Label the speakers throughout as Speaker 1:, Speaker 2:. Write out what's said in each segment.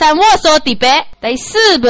Speaker 1: 上我说的白第四部。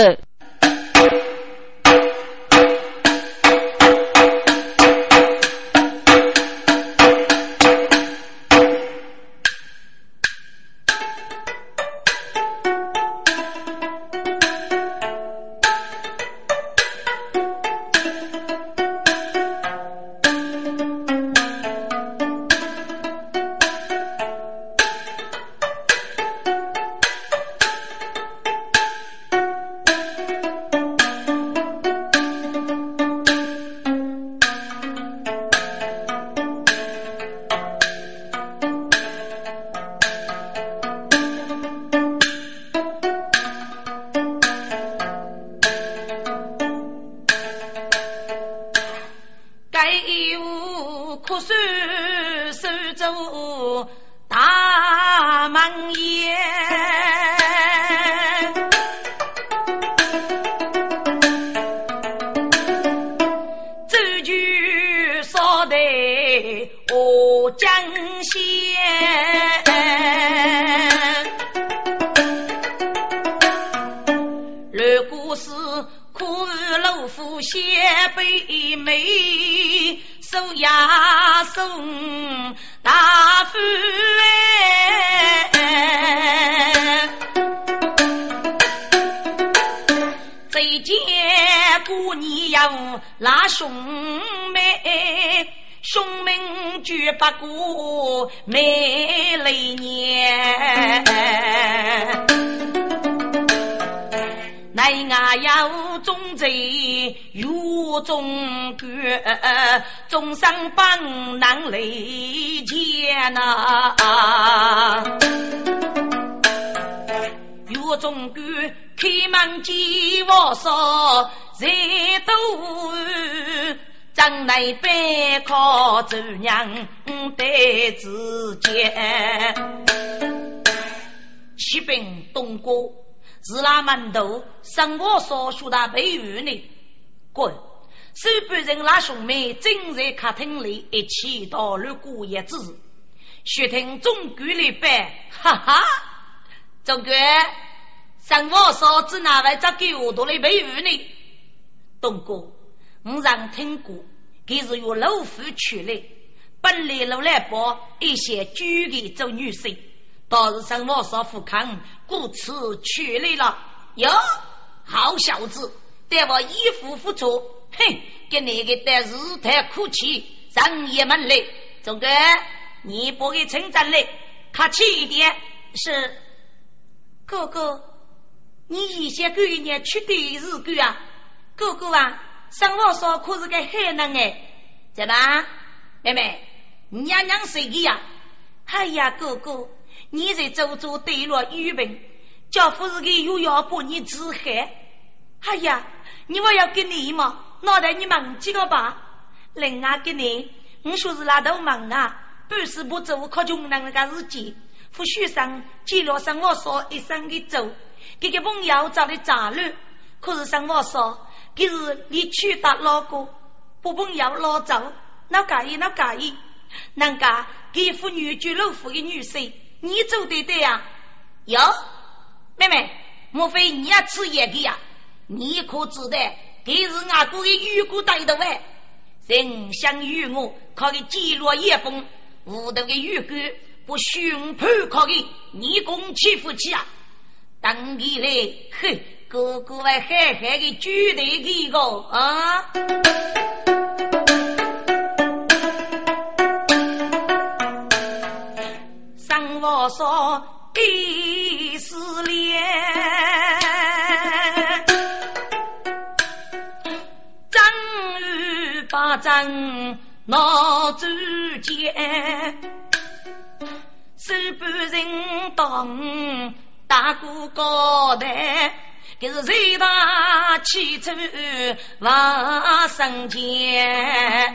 Speaker 2: 终生帮难离间呐，岳中官开门见我说，谁都将来背靠周娘对子间，启禀东哥，是那门头生我所说的培育呢？滚！手半人拉兄妹正在客厅里一起讨论过日子，学听总管来办，哈哈，总管，上我嫂子哪位在给我多的培育呢？东哥，我常听过，他是由老夫娶来，本来老来包一些举的做女婿，倒是上我嫂夫康故此娶来了。哟，好小子，对我衣服付出。哼，给你个的日太苦气，上爷们来，总哥，你不给称赞嘞，客气一点。是，哥哥，你一些过年吃的日子啊？哥哥啊，生活上可是个海南哎，怎么，妹妹，你娘娘谁的呀？哎呀，哥哥，你在周州对了玉本，叫夫人给又要把你治害。哎呀，你我要给你吗？脑袋你忙几个吧？另外给你，我说是拉头忙啊，半死不做，靠穷人那个日子。副书上记录上我说一生的走，这个朋友找的杂乱，可是上我说，这是你娶的老公，不朋友老走，那介意那介意？人家给妇女居老夫的女婿，你做对对呀？哟，妹妹，莫非你也吃野的呀？你可知道？这是俺国的玉骨带的喂，人想与我靠的记录一封，屋头的玉骨不凶判靠的你公欺负起啊！当你来，嘿，哥哥还狠狠的举头一个啊！上我说第四联。把阵闹主间，手半人当大哥高台，这是谁大气出王生前，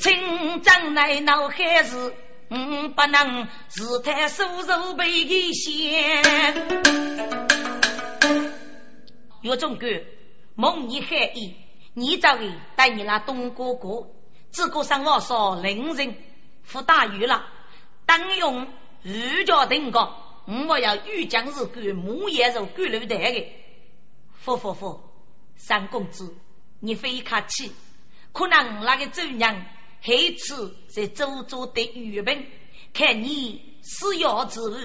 Speaker 2: 清将来闹海事，嗯，不能自叹手手被一掀，岳总管。蒙你海意，你这位带你那东哥哥，自古上我说令人服大鱼了，当用御驾登高，我要御将士管木叶肉管楼台的。佛佛佛，三公子，你非客气，可能那个周娘黑次在周州的御本，看你施药之物，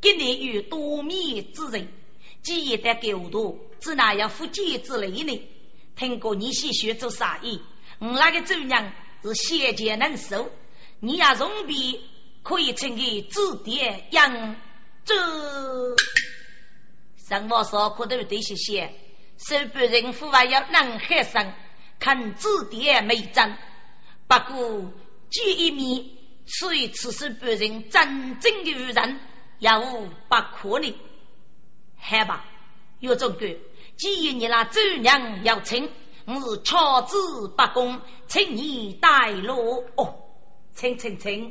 Speaker 2: 给你有多米之人，几亿的狗多，只那要福建之类呢？听过你些学做生意？我那个周娘是先见能手，你也容比可以称给指点养这。上我说可都得些些，手办人父还要能海上看指点没真。不过见一面，所以此手办人真正的愚人，也无不可能。好吧，有种个。既然你那周娘要请，我是巧子不公，请你带路哦，请请请。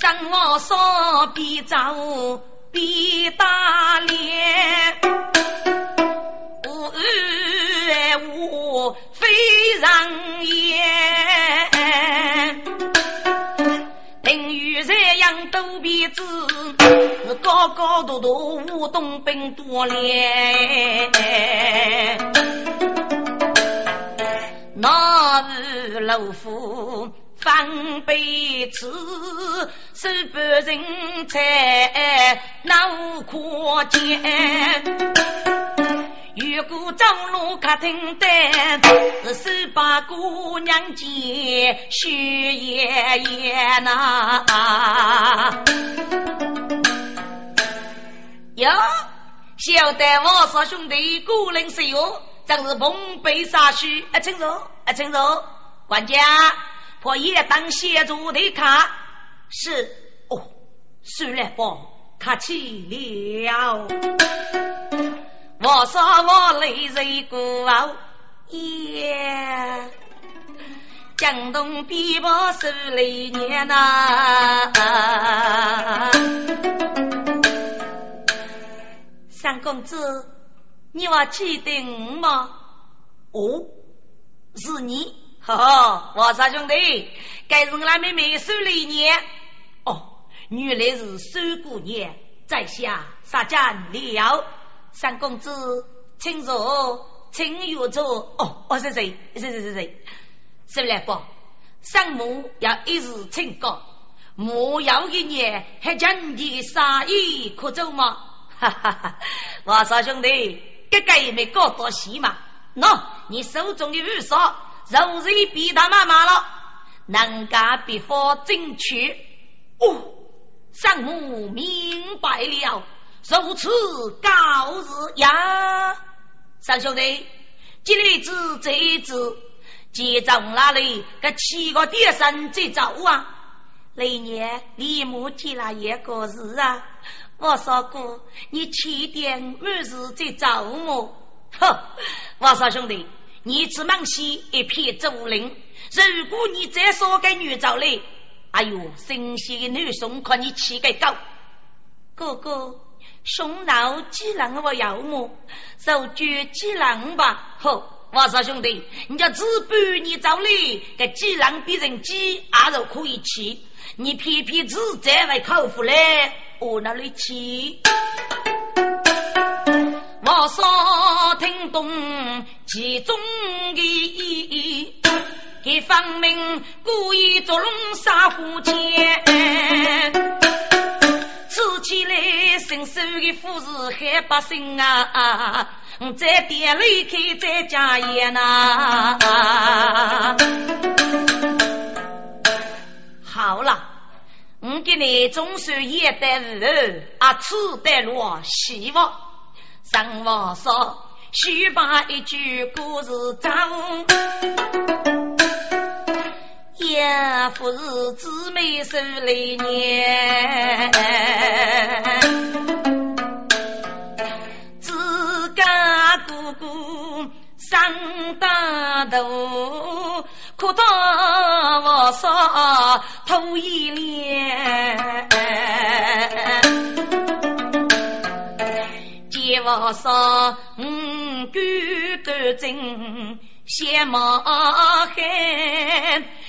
Speaker 2: 上我说必走必打脸，无无非让言，于这样都必知。是高高大大舞东兵多练，那日老夫翻被子，手不人才脑可见。如果走路客厅单，是手把姑娘接雪爷爷呐。哟，小得我说兄弟孤零是哟，真是蓬荜杀须。啊，请坐，啊，请坐。管家，破夜当协助的卡。是哦，算了吧，客气了。我说我泪水过耶，江东碧波十里年呐。三公子，你还记得我吗？哦，是你，哈哈，王三兄弟，该是我那妹妹收了一年。哦，原来是收过年，在下杀家了。三公子，请坐，请入座。哦，哦，是谁？是是是谁？谁来不？上母要一日请告，莫要一年还将你的杀意可走吗？哈哈哈！我说兄弟，这个也没搞多戏嘛。喏，你手中的玉刷，肉是比他妈妈了，能干必发正确。哦，上母明白了，如此高日呀。三兄弟，今日子这一子，接从哪里？这七个点生在走啊？来年李母接了一个日啊。我说过，你七点满时再找我。哼，我说兄弟，你只忙西一片竹林。如果你再说个女找来，哎呦，新鲜的女送看你气个高。哥哥，兄老几郎我要么，手举几郎吧。呵，我说兄弟，你叫只半你找来，个几郎比人几阿肉可以吃，你偏偏只在外口服嘞。我那里去？我说听懂其中的意义，给方明故意捉弄杀虎钳，起来伸手的富士害百姓啊！在店里开再加盐呐！好了。我给你总算也带路，啊，吃带路希望。上王说，须把一句故事讲。也不是姊妹手里年，自家哥哥上大头。可当我说头一脸，见我说五官端正，相貌好，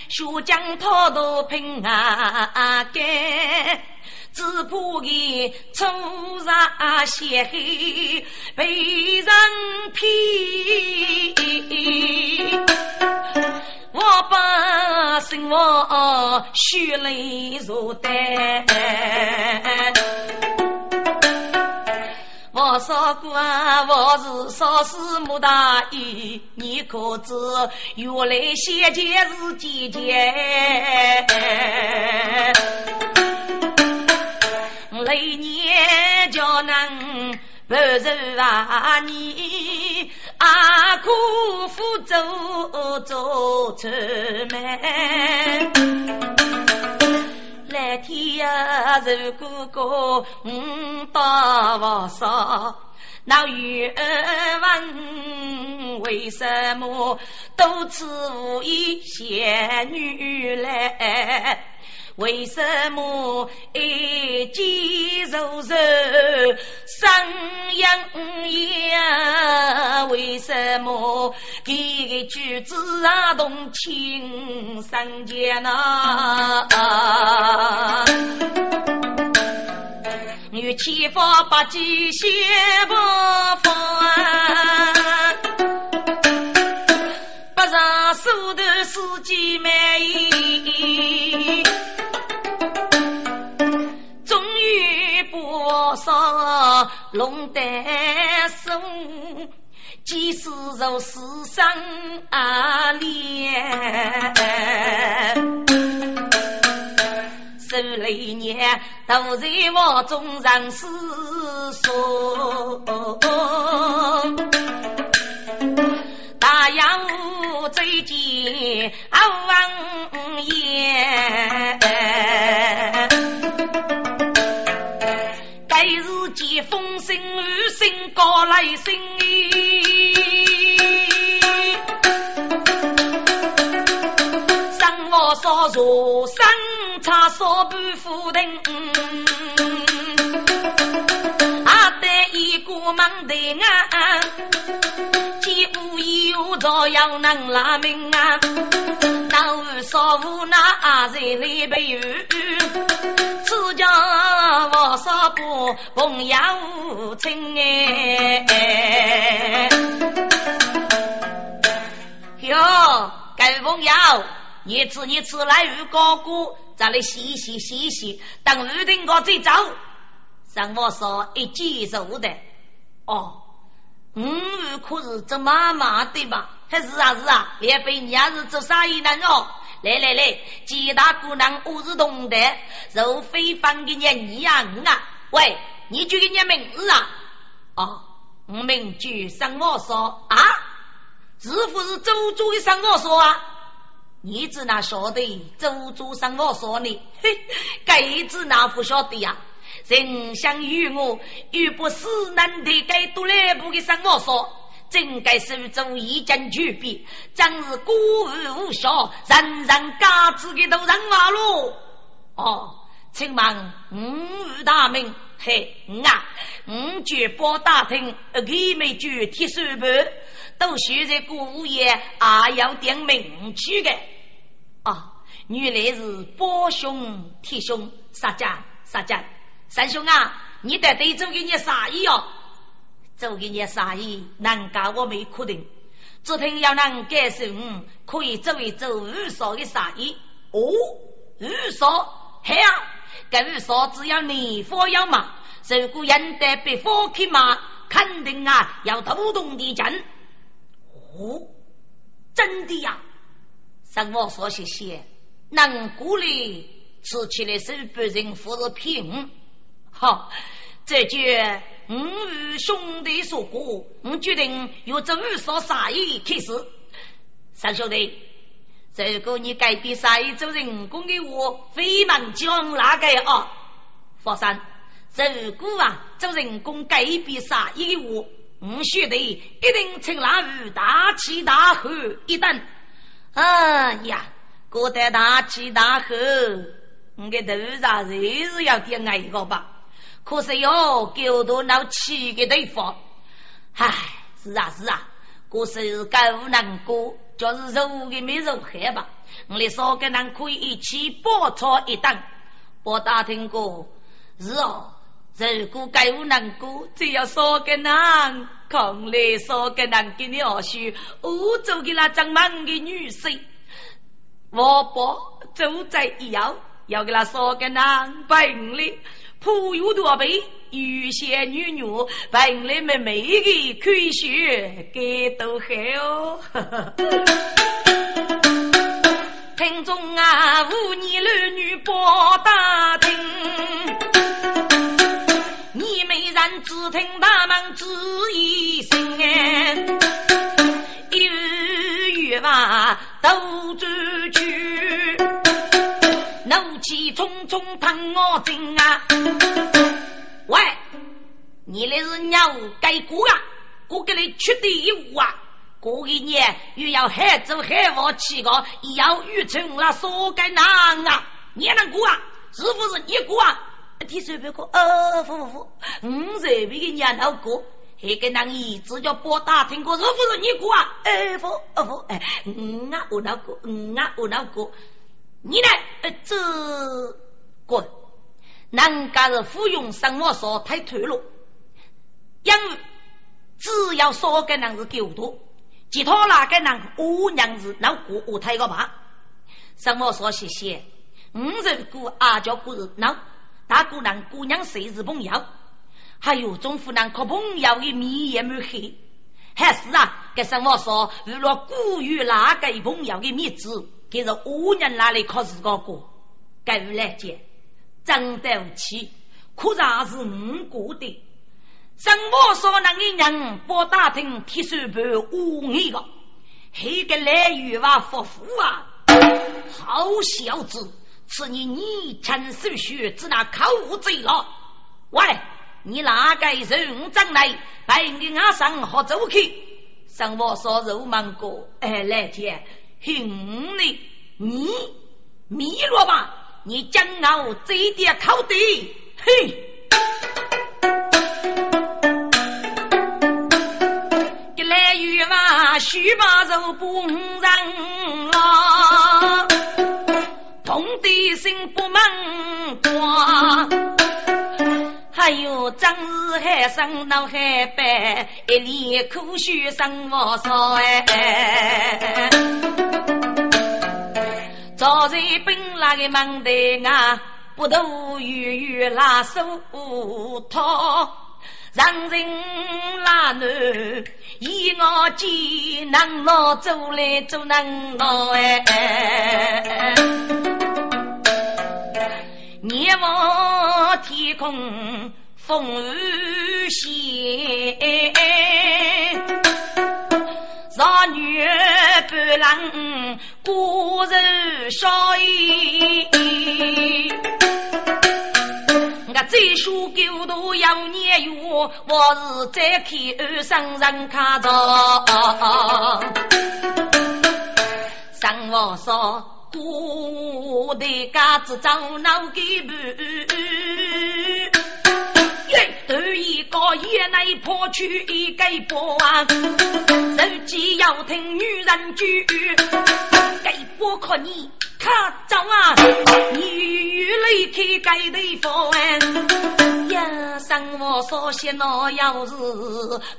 Speaker 2: 血将滔滔平啊干。只怕他初上血黑被人骗，我把心我血泪如丹。我说过，我是少时莫大意，你可知？原来先前是姐姐。来年叫能不愁啊你阿苦苦走走出门，来天呀如果个五大王少，那愿问为什么多次无意仙女来？为什么一见如仇生阴阳？为什么这个举止啊动情生间呐？女欺负八戒先不放，不让手头司机满上龙胆松，几使如死生阿连，受累年都在我中人思索。大洋湖最近阿王爷。来日见。风声雨声高来声，生我烧茶生茶烧半壶灯，阿得一个忙得啊，几无有朝要能拉命啊，那无烧无那阿在来陪雨，此家我烧不朋友亲哎，哟，各位朋友，你吃你吃来鱼高锅，再来洗洗洗洗，等预定我再走。上我说一记肉的，哦，嗯，可是做妈妈对吧？还是啊是啊，连被你也是做生意人哦。来来来，几大姑娘我是懂得，肉非凡的人你呀啊！喂，你叫个你名字啊？哦，我名叫上我说啊，是不是周周的上我说啊？你只那晓得周主上我说呢？嘿，该子那不晓得呀？人想与我又不是难得该多来不给上我说。真该手中一将巨笔，真是孤儿无效，人人嘎子的都人马路。哦，请问五大名，嘿，啊，五绝包大厅，二没绝铁手板，都学在古物业，啊，要点名去的。啊，原来是包兄、铁兄、杀家、杀家。三兄啊，你得得做给你啥意哦？做给你啥意，难家我没确定。只听要能改善，可以做一做二少的生意。哦，二少，嘿呀，这二少只要年货要嘛，如果人得被火去嘛，肯定啊要头痛地震。哦，真的呀？让我说谢谢，能鼓励吃起来是不人或者平。好，这句。我与兄弟说过，我决定由这二少杀意开始。三兄弟，如果你改变杀意做人工的话，非满将哪个啊？佛山，如果啊做人工改变杀意的话，我兄弟一定请那位大起大喝一顿。哎呀，过得大起大喝，我的头上还是要点挨一个吧。可是哟，狗多闹气的地方，唉，是啊是啊，可是够难过。就是肉的没肉害吧。我们少个人可以一起包抄一档。我打听过，是哦。如果该有难过，只要少个人，看来少个人给你二叔，欧洲的那张满的女婿，我伯走在以后，要给他少个人本领，普有多倍，有些女女本来妹妹的可以学，给都好哦。听众啊，妇女儿女报打听。人只听他们只一声，一语语话都转去，怒气冲冲疼我心啊！喂，你那是鸟改过啊？我给你取第一物啊！过一年又要海走海王七个，要遇成了说该难啊！你能过啊？是不是你过啊？听随便过，呃，不不不，我随便给娘老过，还跟那一直叫拨打听过，是不是你过啊？哎不，呃不，哎，我啊我老过，我啊我老过，你呢？呃这滚！人家是服用生活少太退路，因为只要说个人是狗多，其他那个人我娘是老过我太个怕，生活少谢谢，我人过阿叫过是老。大姑娘，姑娘谁是朋友？还有中夫人靠朋友的面也没黑，还是啊？给生活说，为了古语那个朋友的面子，给是五年哪里考试个过？该我来讲，真对不起，可然是我过的。生活说那个人不打听，铁手盘五年个，黑个来语话夫妇啊，好小子！吃你逆臣手续，只拿口贼了。喂，你哪个人长来？把你阿上好走去。上我说肉芒果，哎，来天，哼你，你迷了吧？你将我这点口地，嘿！一来雨嘛，须把肉不人了。红的心不闷挂，还有张日海生闹海白，一脸苦须生我烧哎。早在本那个门台啊，不都远远拉手套，让人拉奴，以我艰难老走来走难老哎。夜望天空风雨歇，少女半郎孤人少。我再说狗头要年月，我是再看二生人看着，生活少。多的家子长脑给不？耶，头一个也来破去一个波啊！手机要听女人句，给波可你看着啊！女泪开盖的房，呀，生我所些那要是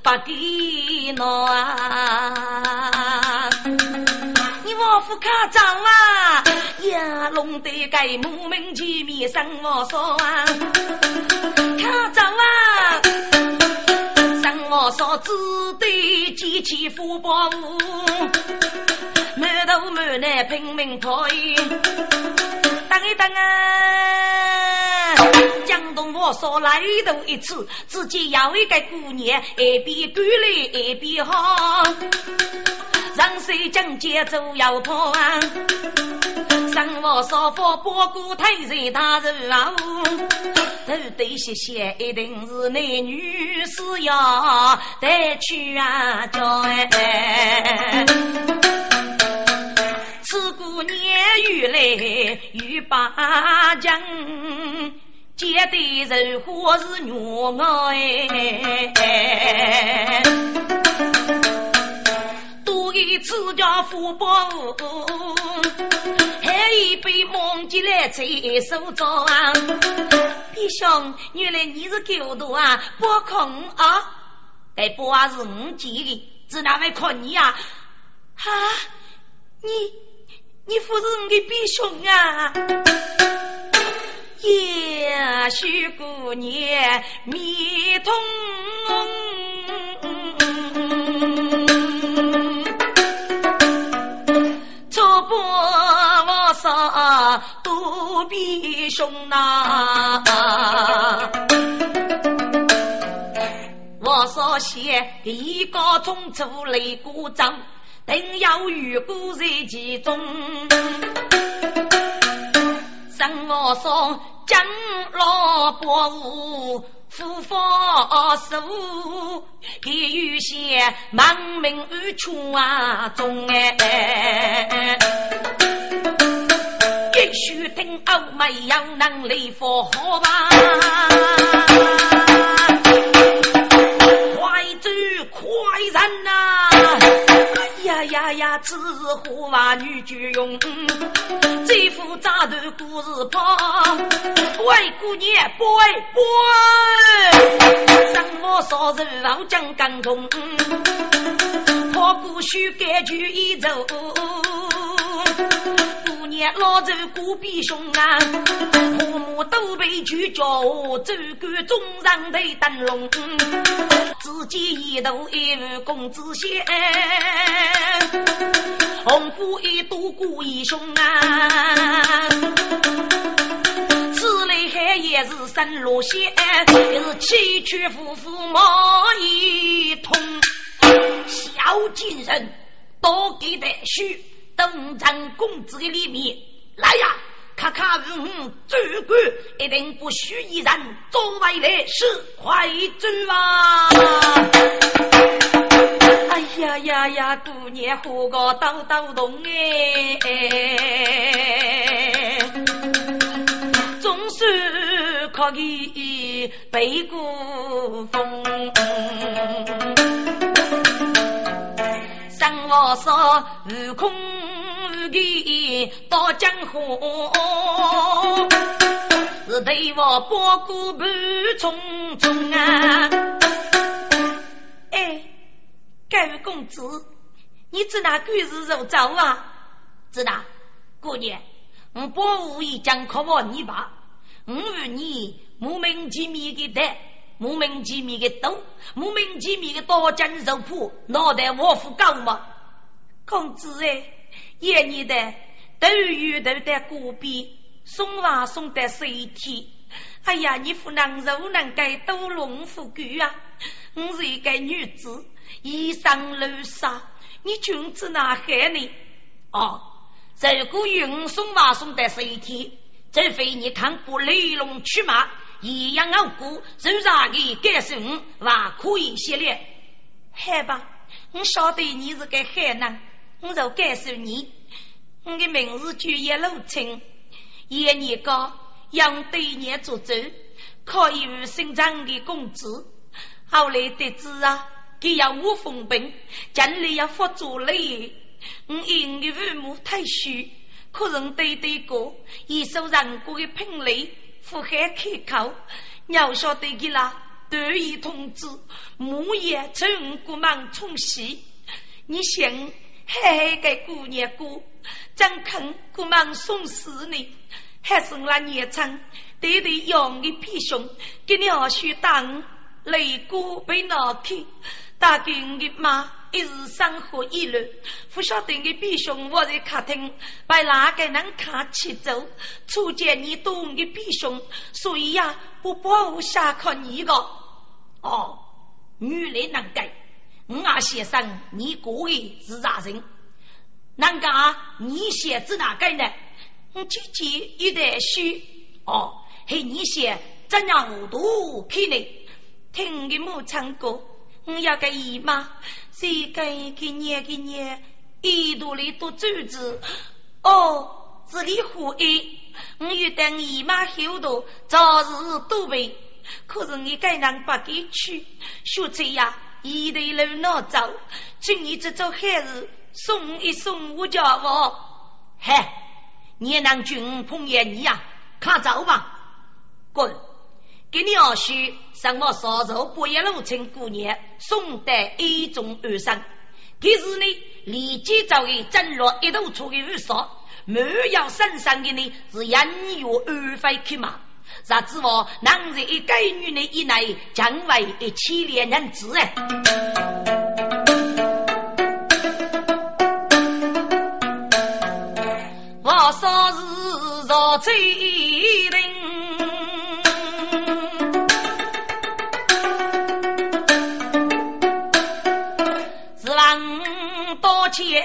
Speaker 2: 不给那啊！你我夫卡张啊，呀，弄得该莫名其妙生我说啊，卡张啊，生我说只对机器福报，满头满脑拼命跑，等一等啊，江东我说来头一次，自己要一个姑娘，一边干来一边好。上水江街走摇跑啊，生活少妇包谷太热大热啊，头对些些一定是男女是要带去啊叫哎，此姑娘遇来遇八将，结的人花是女哎。为此家福报，还一杯忘记来在手中。弟兄，原来你是狗徒啊！不空啊！哎，不啊是五级的，只那位看你啊！哈，你你不是我的弟兄啊！也许姑娘迷通。肚皮胸呐，我说写一个中出擂鼓掌，定要与古在其中。生我说将老伯父复发手，给有些亡命而出啊中哎。必须听欧美有能力佛好吧？快走快人呐！哎呀呀呀，此话话女就用，这副扎头故事跑，喂姑娘，不喂上我少人老将感动，破鼓须改句一奏。老周孤比凶啊，父母都被拒绝，走官中上头灯笼，自己一头一副公子仙，红布一朵孤英雄啊，此来海也是生罗仙，是崎岖夫妇毛一通，小金人多给的许。东城公子的里面，来呀！看看嗯，主管一定不许一人作为来是快走啊！哎呀呀呀，姑娘喝个刀刀动哎，总是可以背过风。生我说悟空。的到江湖，是对我包谷半重重啊！哎，各位公子，你知哪鬼是肉枣啊？知道，姑娘，我不无意将可望你吧？我与你莫名其妙的得，莫名其妙的斗，莫名其妙的刀剑肉铺，脑袋我副高吗？公子哎。一年的都有头的锅边送娃送的水天，哎呀，你不能肉能盖多龙富贵啊！我是一个女子，衣裳露纱，你君子哪害你？哦，如果有送娃送的水天，除非你看过雷龙驱马，一样傲骨，手上的该是我还可以系列。害吧，我晓得你是个海南。我就告诉你，我的名字叫叶露清，一年高，养对年做主，可以与生长的工资。后来得知啊，给要我封病，家里要发作累。我因的父母太虚，可人对对过，一受人过的聘礼，不海开口。要晓得给啦，得意通知，木叶从国忙冲洗，你想？嘿嘿，个姑娘姑，真肯姑忙送死你，还是那年长，对对养的皮熊，给你二叔当擂鼓被拿去，打给你的妈一时生活一乱，不晓得的皮熊我在客厅被哪个人看起走，初见你懂的皮熊，所以呀，不保护下靠你个。哦，女人能改。我啊，先生，你个的是啥人？难讲你写字哪个呢？我姐姐一点虚哦，嘿，你写怎样糊涂骗你？听你母唱歌，我要个姨妈，谁给给念给念，一肚里多珠子哦，是你胡意。我有等姨妈后头早日都备，可是你该人不给去，学这样。一头路难走，今年这做孩子送一送我家我，嗨，你能军碰见你呀？看走吧，滚！给你二婿上我烧肉不一路请姑娘送得一种二生，可是呢，立即找给整落一头出的二嫂，没有身上的呢是人月二飞去嘛？啥子我男人一该女的以内将为一千连人子哎！我说是若最灵，是望多钱？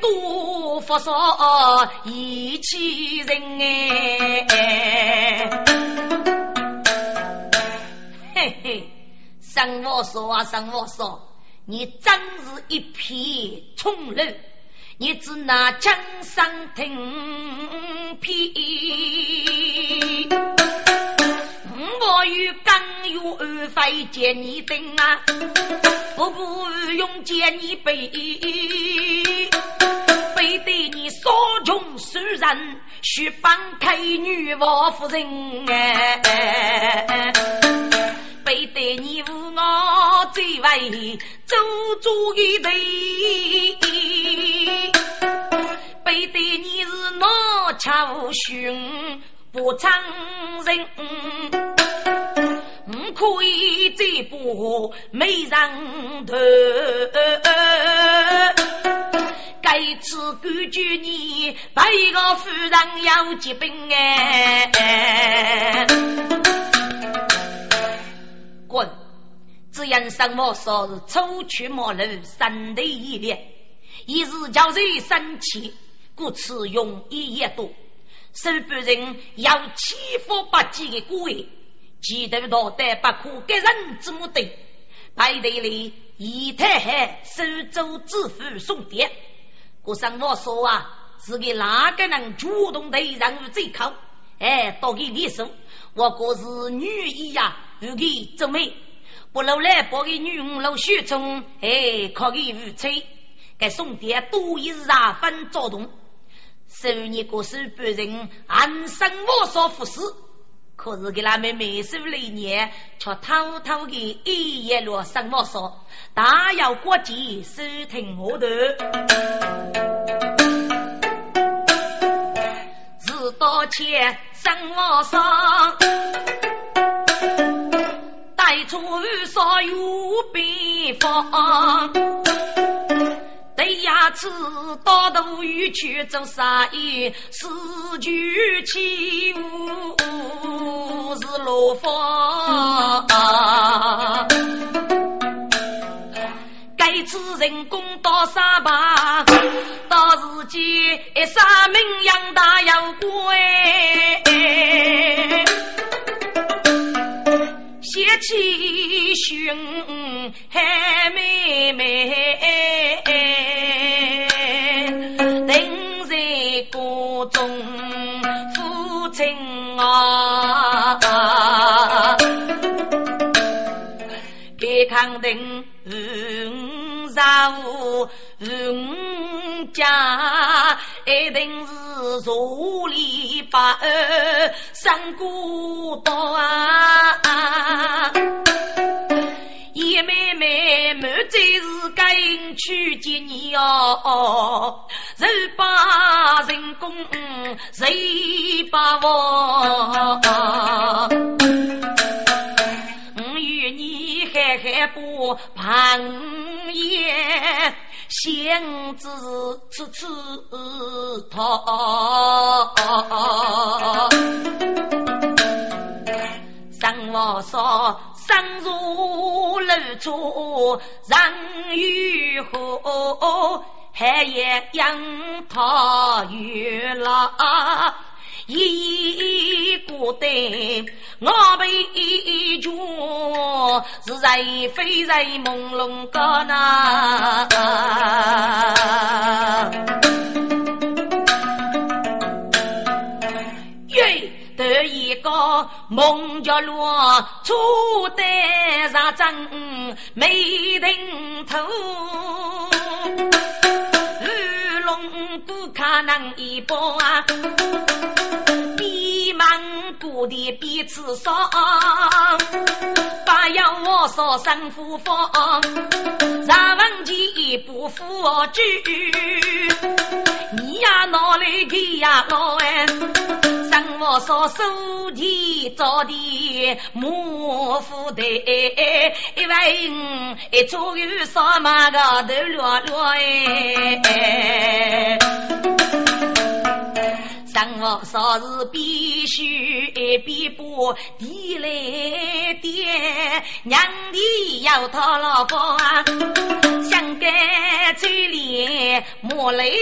Speaker 2: 多福说一气人哎，嘿嘿，生我说啊生我说，你真是一片葱绿，你只拿江山听屁。我与刚有二非见你等啊，我不用见你背，非得你所穷虽人，须帮开女王夫人哎，非得你无我最为做主一对，非得你是我巧寻。不承认，唔可以这步没人头。该次根据你白个夫人要疾病哎，滚！只因什么说是初去马路，三头一列，一日叫人生气，故此用一夜多。手半人要欺负不羁的孤位，记得脑袋不可给人之目的。排队里一太海收走支付送点。古上我说啊，是给哪个人主动的人物最靠？哎，多给你说，我可是女医呀，不给做媒，不露来不给女五露血中，哎，可给无吹。给送点多一日啊分躁动。十年过手半人，安生我所服侍。可是给他们没收了一年，却偷偷的一夜落生我说，大有国际收听我的。日多钱生我上，带出所有边方。对呀，此到头与去做生意？四句起舞是罗房。该此人工到三把，到自己一杀名扬大有官。写起胸海妹妹，人在锅中父亲啊，别看等五十五五家。一定是茶里把二三姑多啊！叶妹妹满嘴是该去接你哦，谁把人工谁把我？我与你海海不旁言。仙子次次逃，生我说生如露珠，人与火，海也杨桃月老。一不得，我被一觉是在飞在朦胧的那。梦觉落，初得上阵，没停头。玉龙不可能一波啊！比忙过的彼此少，不要我说生夫方，让问题不负主。你呀闹来给呀老哎，生活说手提早的莫负的，一为一左右上马个头落落哎。生活说是必须一边把地来点，娘的要讨老婆啊，想干嘴里莫泪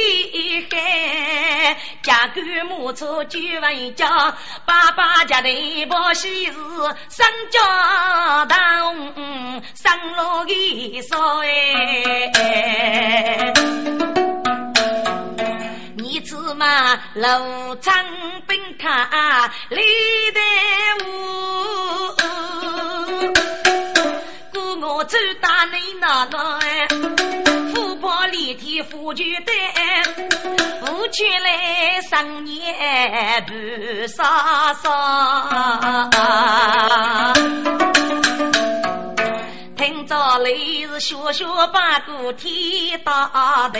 Speaker 2: 海，家干母错就问家，爸爸家的婆媳是生家大，生老的少哎。子嘛，路长奔卡里的舞，故我走大内那那哎，富婆里天富就得，富起来三年不杀杀。听着来是学学把个天大头，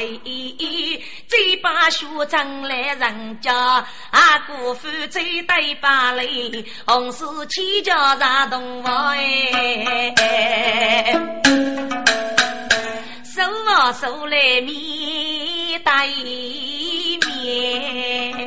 Speaker 2: 再把学成来人家，阿哥夫最对把来，红丝起家上东房哎，手啊手来面对面，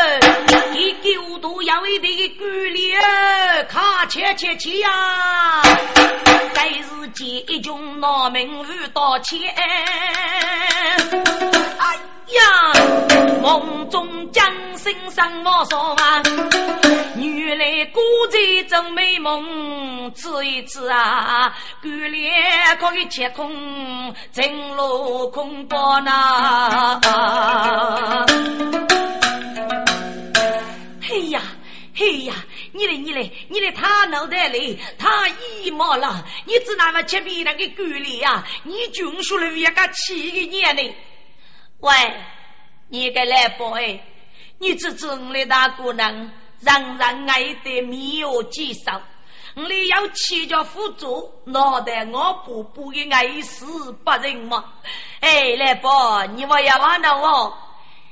Speaker 2: 狗都要一的狗了，卡切切切呀！该是一穷闹民遇到钱。哎呀，梦中将心上我说啊，原来孤醉真美梦，此一次啊，狗脸可以切空，真落空包呐。嘿呀！你来你来你来，他脑袋里他一毛了，你只那么切皮那个狗脸呀？你军属了一个七年呢？喂，你个来 boy，你这真的大姑娘，让人爱得没有几少。你要起着辅助，脑袋我不不的爱死不人嘛？哎，来宝，你我要玩了我，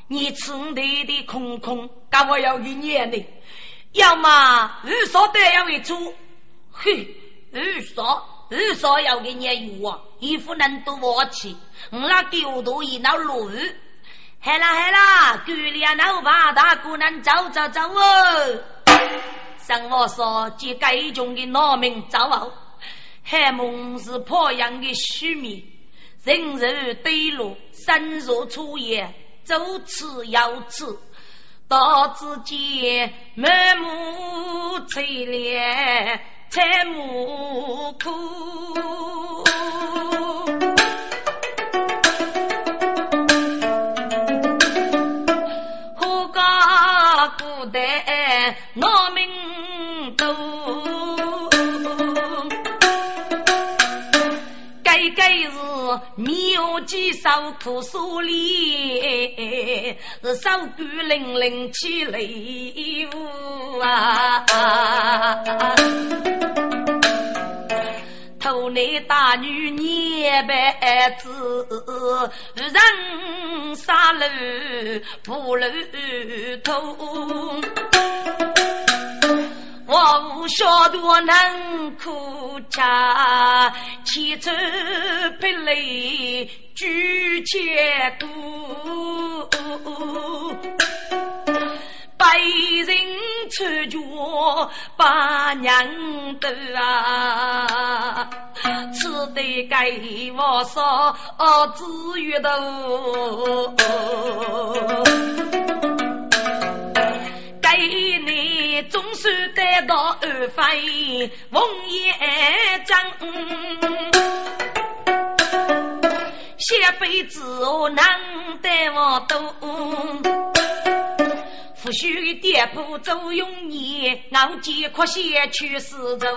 Speaker 2: 你村里的空空，干我要一年的。要么二嫂都要为主，嘿，二嫂二嫂要给你有啊，衣服能多我去，我那狗头一闹落雨，嗨啦嗨啦，狗脸老爸大姑娘走走走哦，生活说接该种的农民走哦，海梦是破阳的虚名，人肉对路，身若初夜，走此要此。到之间，满目垂怜，采木苦。何家古代农民多，该该是。苗几手苦树里，是手鼓零零起雷舞啊！头内大女捏白子，人杀路不路头。我无晓得能苦家，千愁百累举千多，被人穿脚把娘斗啊，此得给我说子月头，你总算得到二妃凤叶章。下辈子我能得我多，不许店铺走永年，我见可先去四周。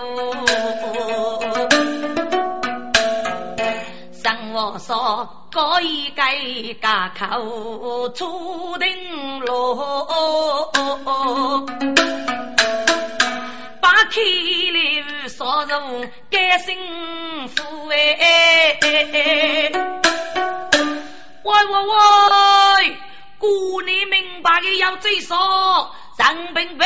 Speaker 2: 生活说可以改家口出定路，把开了少人改幸福哎。喂喂喂！姑你明白的要追说，人兵不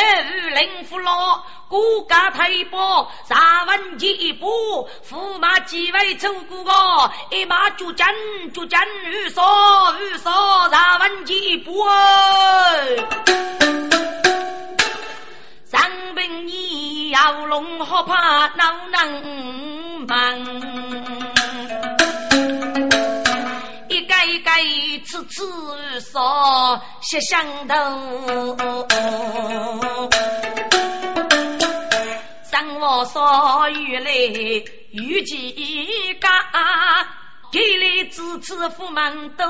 Speaker 2: 领俘虏，国家退步，三文几步，驸马几位走过个，一马就战就战，如说如说，三文几步。人兵你要龙好怕恼能忙？一个次次说写相头，生活说越来越几家，给里支持父母都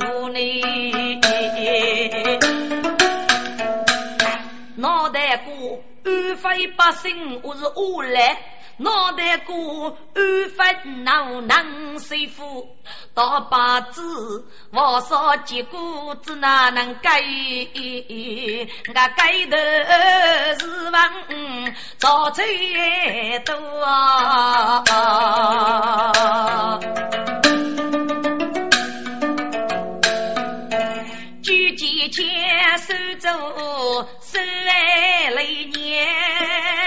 Speaker 2: 无奈，脑袋瓜安非百姓我是无赖。脑袋瓜安分恼能谁负？大把子我说结果子哪能改？我改头是王早最多。举几千手走手来累年。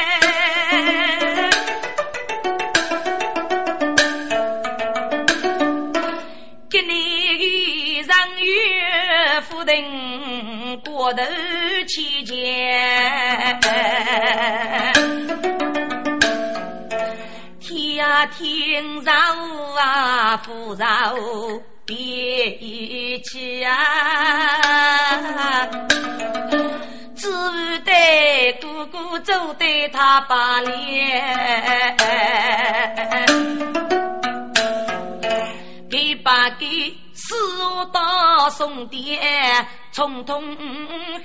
Speaker 2: 头期间，天啊天饶啊不饶别一起啊，只得哥哥走得他把脸，给把给。四我到送爹冲通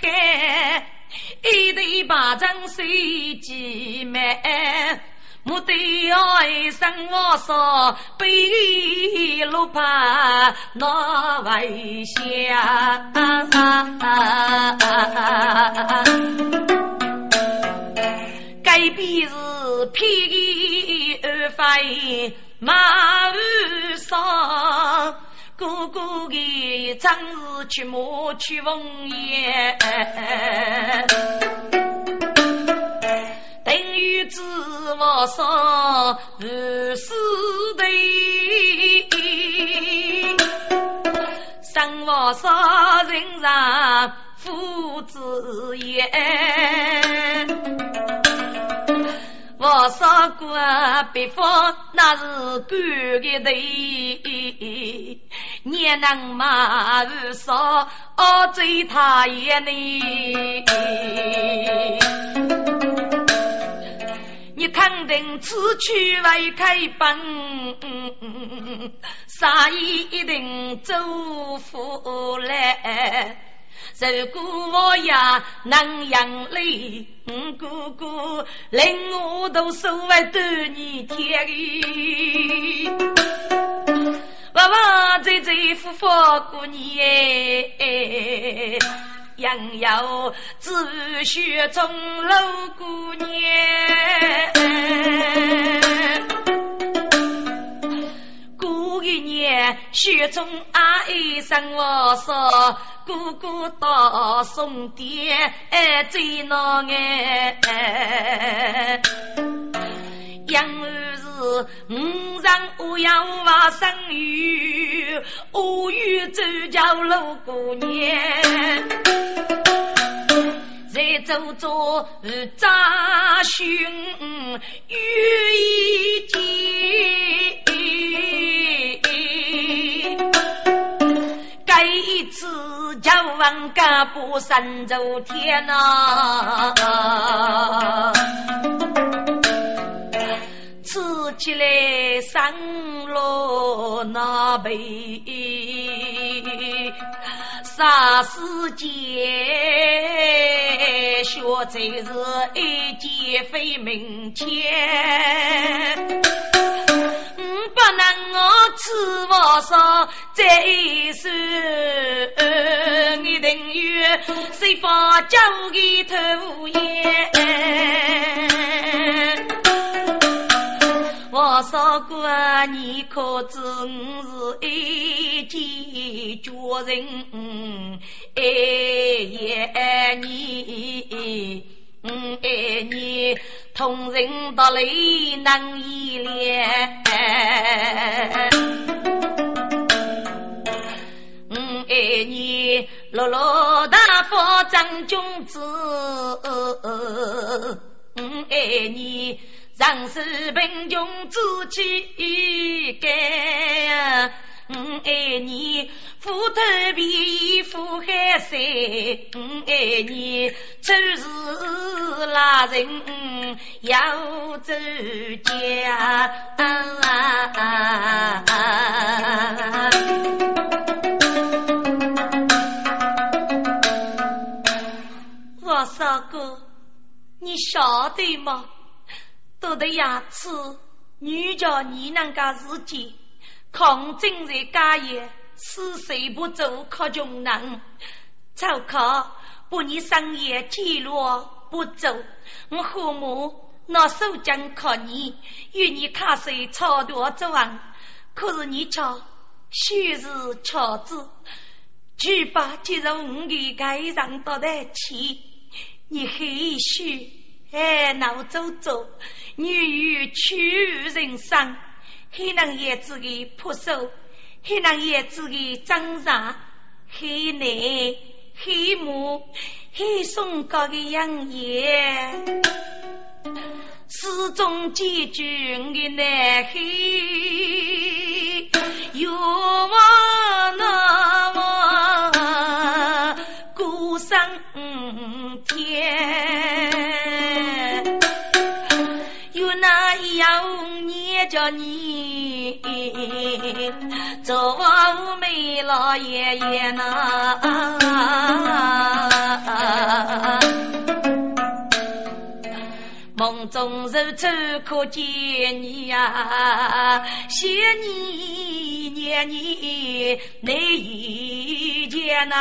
Speaker 2: 海，一对巴掌谁几满？我对爱生我说背路怕那危险，该笔是披二飞马儿上。哥哥的正是去马去凤宴，等于知我说如是的，生我说人上父子言。我说过，北方那是干的地，你能马儿说哦，追他也呢？你肯定此去未开本，生意一定走不来。如果我呀能养你，五哥哥令我都收为多年天里，娃娃在在福福过年哎，养有子血中老姑娘。一年雪中阿姨生我说。哥哥到送爹最难哎，养儿是五常五养娃生育，五育周家老姑娘，在来走走扎胸遇一见，该一次叫王家不三走天呐。吃起来上了那杯，啥时间学在是一件非门前，不能我吃我少再说，你等于谁发酒的头烟。我说过，你可知我是一介绝人？爱爱你，嗯爱你，同人到泪难依恋。爱你，落落大方张君子。嗯爱你。上是贫穷之气干，我爱你；斧头皮，斧海山，我爱你；就是拉人要走家。我少哥，你晓得吗？都得牙齿，女叫你那个自己，抗争在家业，死谁不走靠穷人，就靠不你深夜记录不走，我父母拿手将靠你，与你卡水超多之王，可是你瞧，虚是巧子，举把接着我的街上到得起，你黑虚。哎，闹走走，女与屈人生，还能叶子的扑手，还能叶子的挣扎，黑内黑母，黑松高的养叶，始终记住的那黑，有我那么孤身天。叫你做我美老爷爷呐，梦中如初可见你呀，想你念你难以见呐。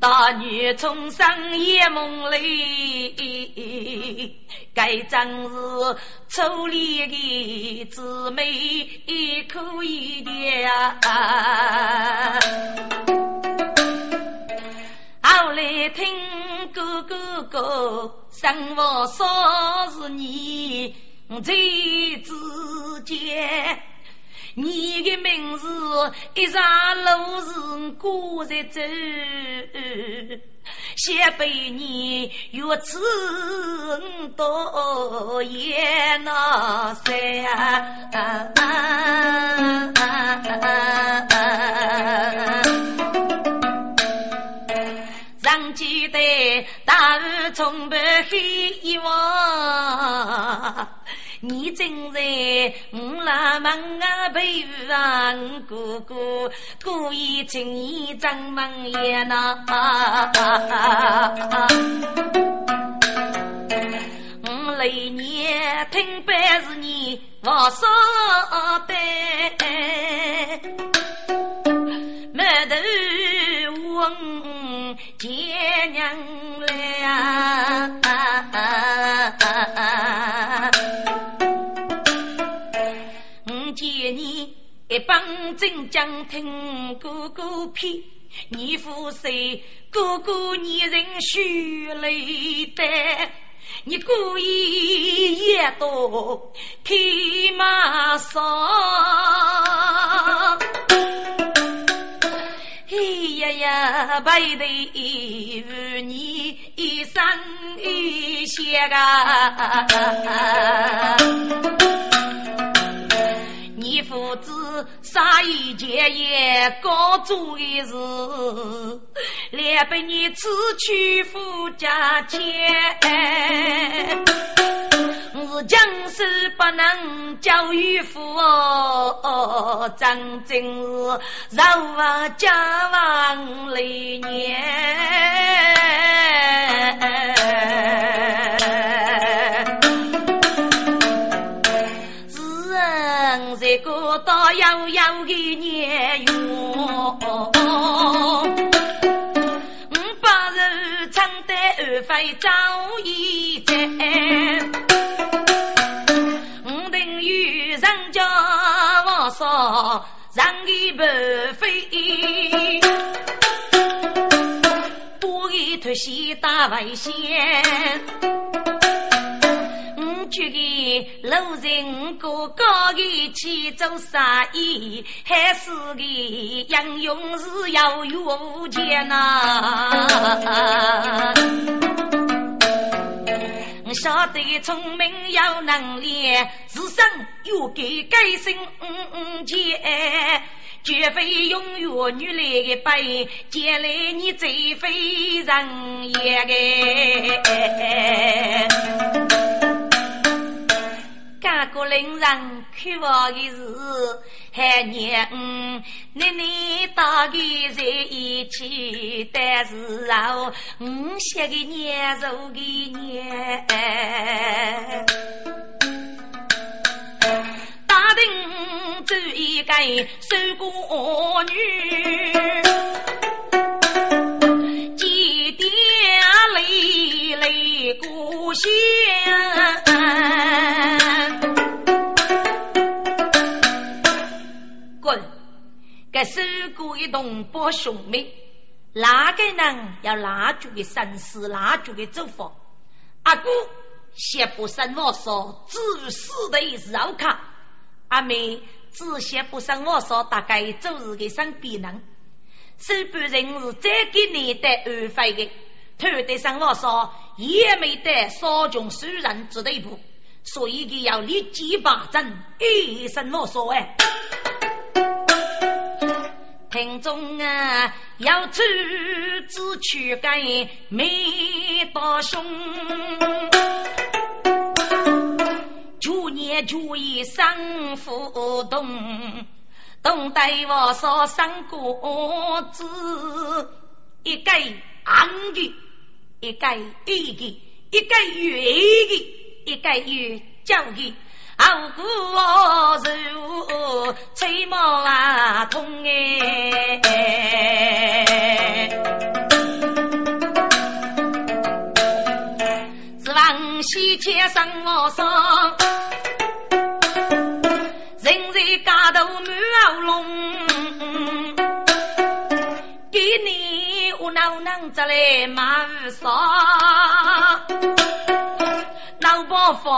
Speaker 2: 大女从深夜梦里，该真是初恋的姊妹可以的呀。后来听哥哥哥生活说是你最之间。你的名字一上路是过日走，先辈你如此多也难塞。上记得大雨从不黑望。你正在我拉门啊陪啊，我哥哥故意请你张门宴呐。我来年听班是你王少班，没头问见娘来。见一帮真将听哥哥骗，你父谁哥哥你人虚泪带，你故意也多开马上，嘿。背对与你一生一世啊！父子杀一件也高做一事，连被你辞去夫家钱。我将士不能教育父哦，真正是让我家亡历年。人在过到悠悠的年月，五百日唱得二飞早已在。少让一不飞，多一头西大外线。我觉得路人哥哥的去做生意，还是个英勇是要有钱呐。晓得聪明有能力，自身又给改心钱，绝非永远女来的白，将来你最非人也个。干个令人渴望的事，还念你你大概在一起，但是啊，我写个年肉的年，打定做一个守寡女，几点泪泪故乡。该收过一栋宝兄妹，哪个人要哪句的生死，哪句的祝福？阿哥先不生我说，至于死的是好看。阿妹只先不生我说，大概就是个生病人。收办人是再给你的安排的，头得生我说也没得少穷受人之地步，所以他要立即把证，一生我说哎。听众啊，要出自去改没大兄，去年就一生浮动，东带我说三个字，一个昂的，一个一的，一个月的，一个月叫的。熬过肉，吹毛啊痛哎！指望西天生我上，人在家头满喉咙，给你我哪能再来马上？老伯父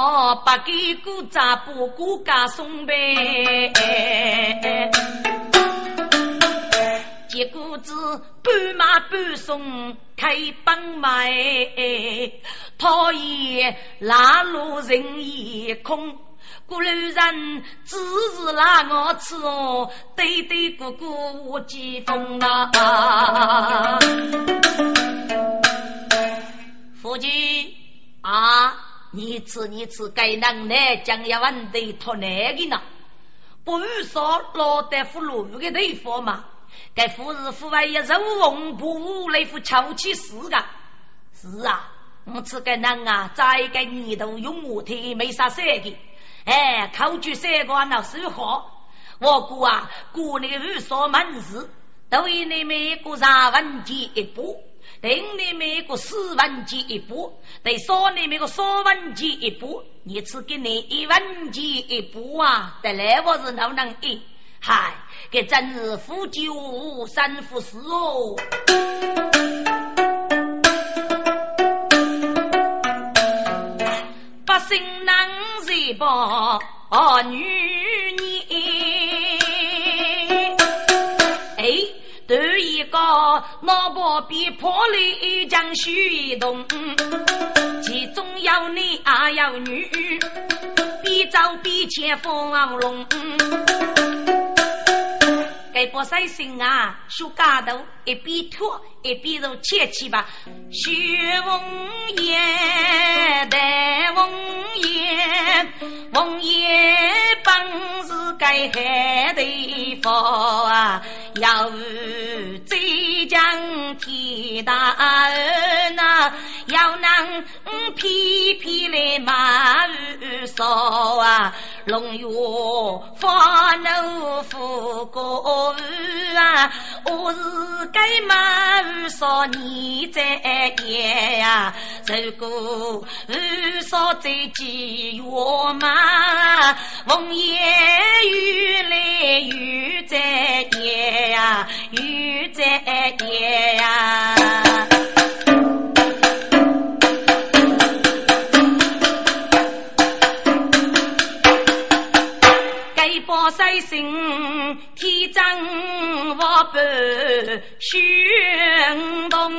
Speaker 2: 不给姑丈不姑家送呗，结果子半买半送开帮卖，讨厌拉路人也空，古路人只是拉我吃哦，对对姑姑我几风啊，夫妻啊。你吃你吃，该能耐将要问的托哪个呢？不是说老大夫路的地方嘛？该夫是夫外一肉红布来副敲起事个。是啊，我吃个人啊，再个泥头用木头没啥色的。哎，考据三观老师好，我估啊，估那个五所门市，都以你们一个三文钱一步。等你每个四万几一步，得少你每个三万几一步，你只给你一万几一步啊！得来我是能能一，嗨，这真是富九三富四哦！百姓难日报女你，一个。老婆比破里将虚动，其中有男也有女，比早比前放龙。该波塞心啊，修家头一边拖一边揉切起吧。徐凤燕，戴凤燕，凤燕本是该海的佛啊，要浙江天大恩呐，要能偏偏来马儿少啊，龙月发怒富过。啊！我是该马少年在演呀，如果少在几月嘛，红叶越来越在演呀，越在演呀。我三心天真我不虚动，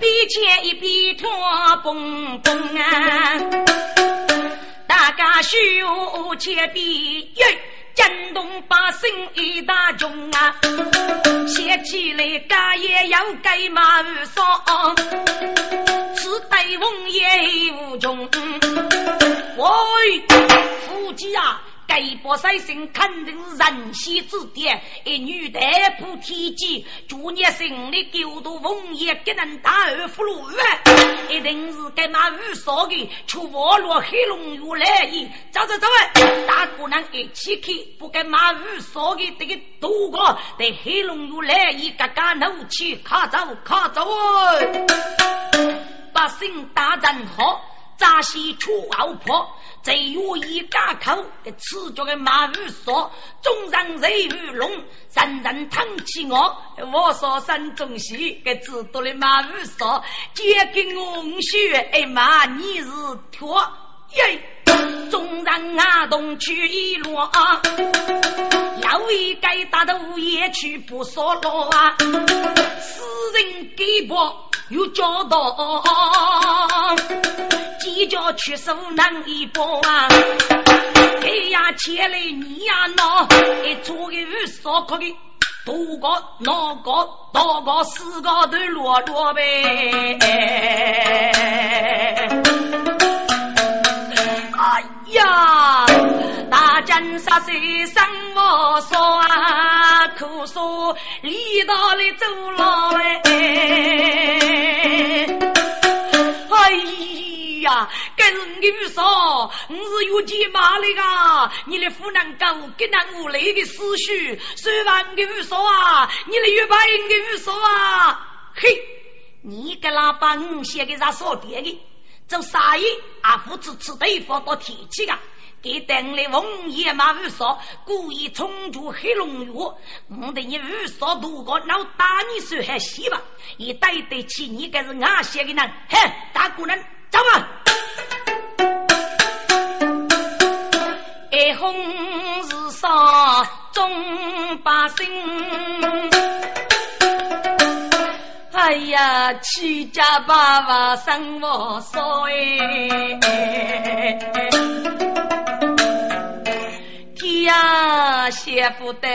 Speaker 2: 比前一边托蹦蹦啊，大家虚且比耶。震动百姓一大众啊！写起来家也要盖马上，此对翁也无穷。喂，夫妻啊！盖波三心肯定是人仙之点，一女大破天机，祝你心里九度风也给人打二福禄一定是该马五少的出瓦落黑龙月来也，走走走！大姑娘一起去，不该马五少的这个渡过，对黑龙月来也，嘎嘎怒气，卡走卡走！百姓大人好。扎西出奥坡，最有一家口给吃着的马玉说，众人人鱼龙，人人叹起我。我说山中西给知道的马玉说，借给我五血哎妈，你是托耶！众人啊动去一落，要一该打头也去不说了啊！私人给薄。又叫到，几家屈手难一包啊！哎呀，前来你呀闹，一做个五少块的，多个哪个多个四个都落落呗！呀，大江沙水生我说啊，苦说离到了走了哎，哎呀，跟你说，我是有钱马的个，你的湖南狗跟那无赖的思绪，说完给你说啊，你的月白给你说啊，嘿，你给老板写给啥说点的？做生意啊，不支持对方到天气的，给等来红叶马五少，故意冲出黑龙月，我等你五少多个，那打你手还行吧？也对得起你，这是俺写的人，嘿，大姑娘，走吧。爱红日上众百姓。哎呀，七家八万生活少哎，天呀，媳妇的，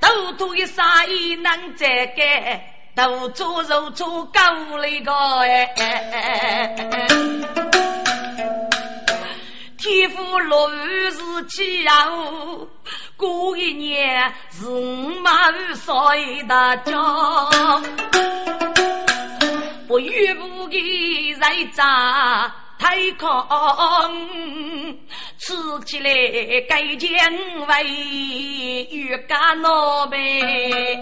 Speaker 2: 都多一生意能再改，都做肉做高那个。哎，天父落雨是起呀，过一年是五马五少一大家。我岳父的在扎太康，吃起来该讲为越干老呗。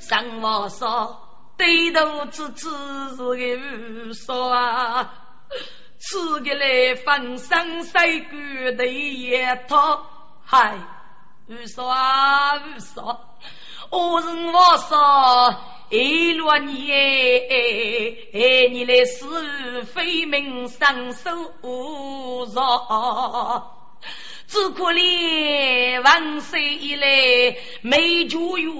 Speaker 2: 上我说对头子吃是个无说啊，吃个来风生水果的一套，嗨。无说啊无说。我是我说，一落你哎，你来是非命上手弱。只可怜万岁以来没住院，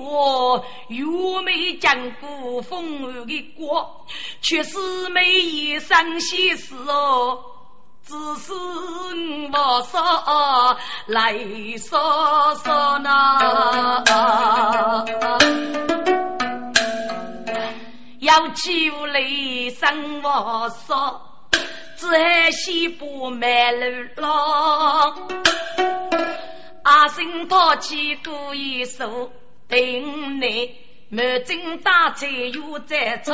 Speaker 2: 又没见过风雨的过，却是没一生喜事哦。只是我说来说说呢，要起屋来生我说。只西不卖路了，阿星掏起故意手，等你满襟大菜又在炒，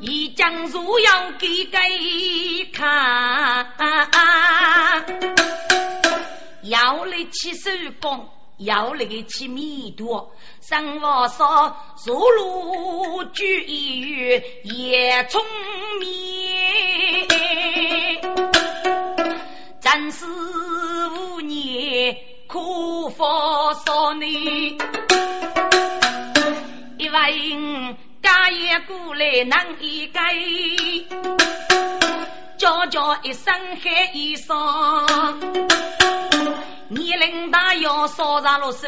Speaker 2: 一将如要给给看，要来起手工。要那个吃米多，生活少，入路居于也聪明，暂时五年苦发少呢。一问家业过来难一改，叫叫一声喊一声。年龄大要烧上了手，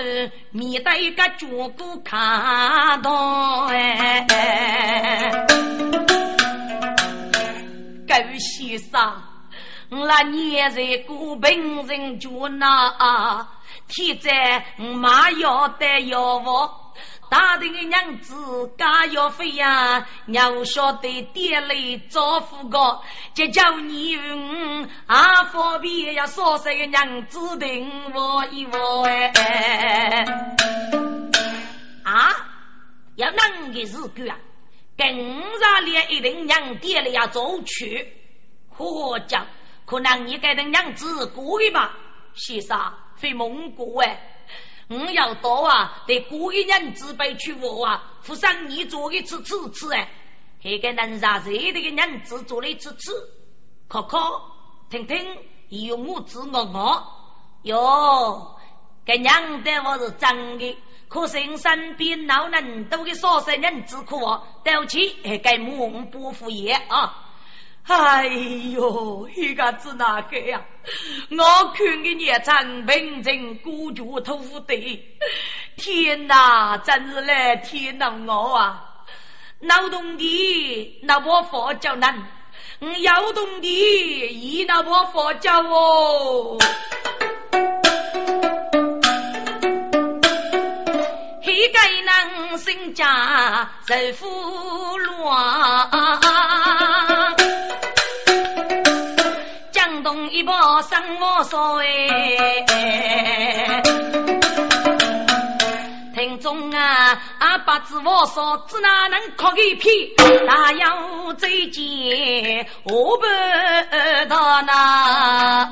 Speaker 2: 免得一个脚骨看到哎。狗先生，我那年岁过病人家那，天在马要得要活。大的娘子家要飞呀，娘晓得爹来招呼个，就叫你嗯啊方便呀说这个娘子等我一我哎啊，要啷个事干啊？跟上连一定娘爹来要走去，何讲？可能你该等娘子过去吧，先生非蒙古哎。我要到啊，得过一年自备去我啊，扶上你做一次吃吃哎，那个能杀谁的个娘子做了吃吃，可可听听，有我自我我哟，个娘的我是真的，可是身边老人都给说生人之苦，对不起，该母不服也啊。哎呦，一个子哪个呀？我看你年长平静，孤绝土地。天哪，真是来天恼我啊！劳动的那我佛教难，劳动的一那我佛教哦。黑盖能生家受苦乱。动一步生我所谓。听众啊，阿八子我说，只哪能哭一屁？大要再见，我不到那。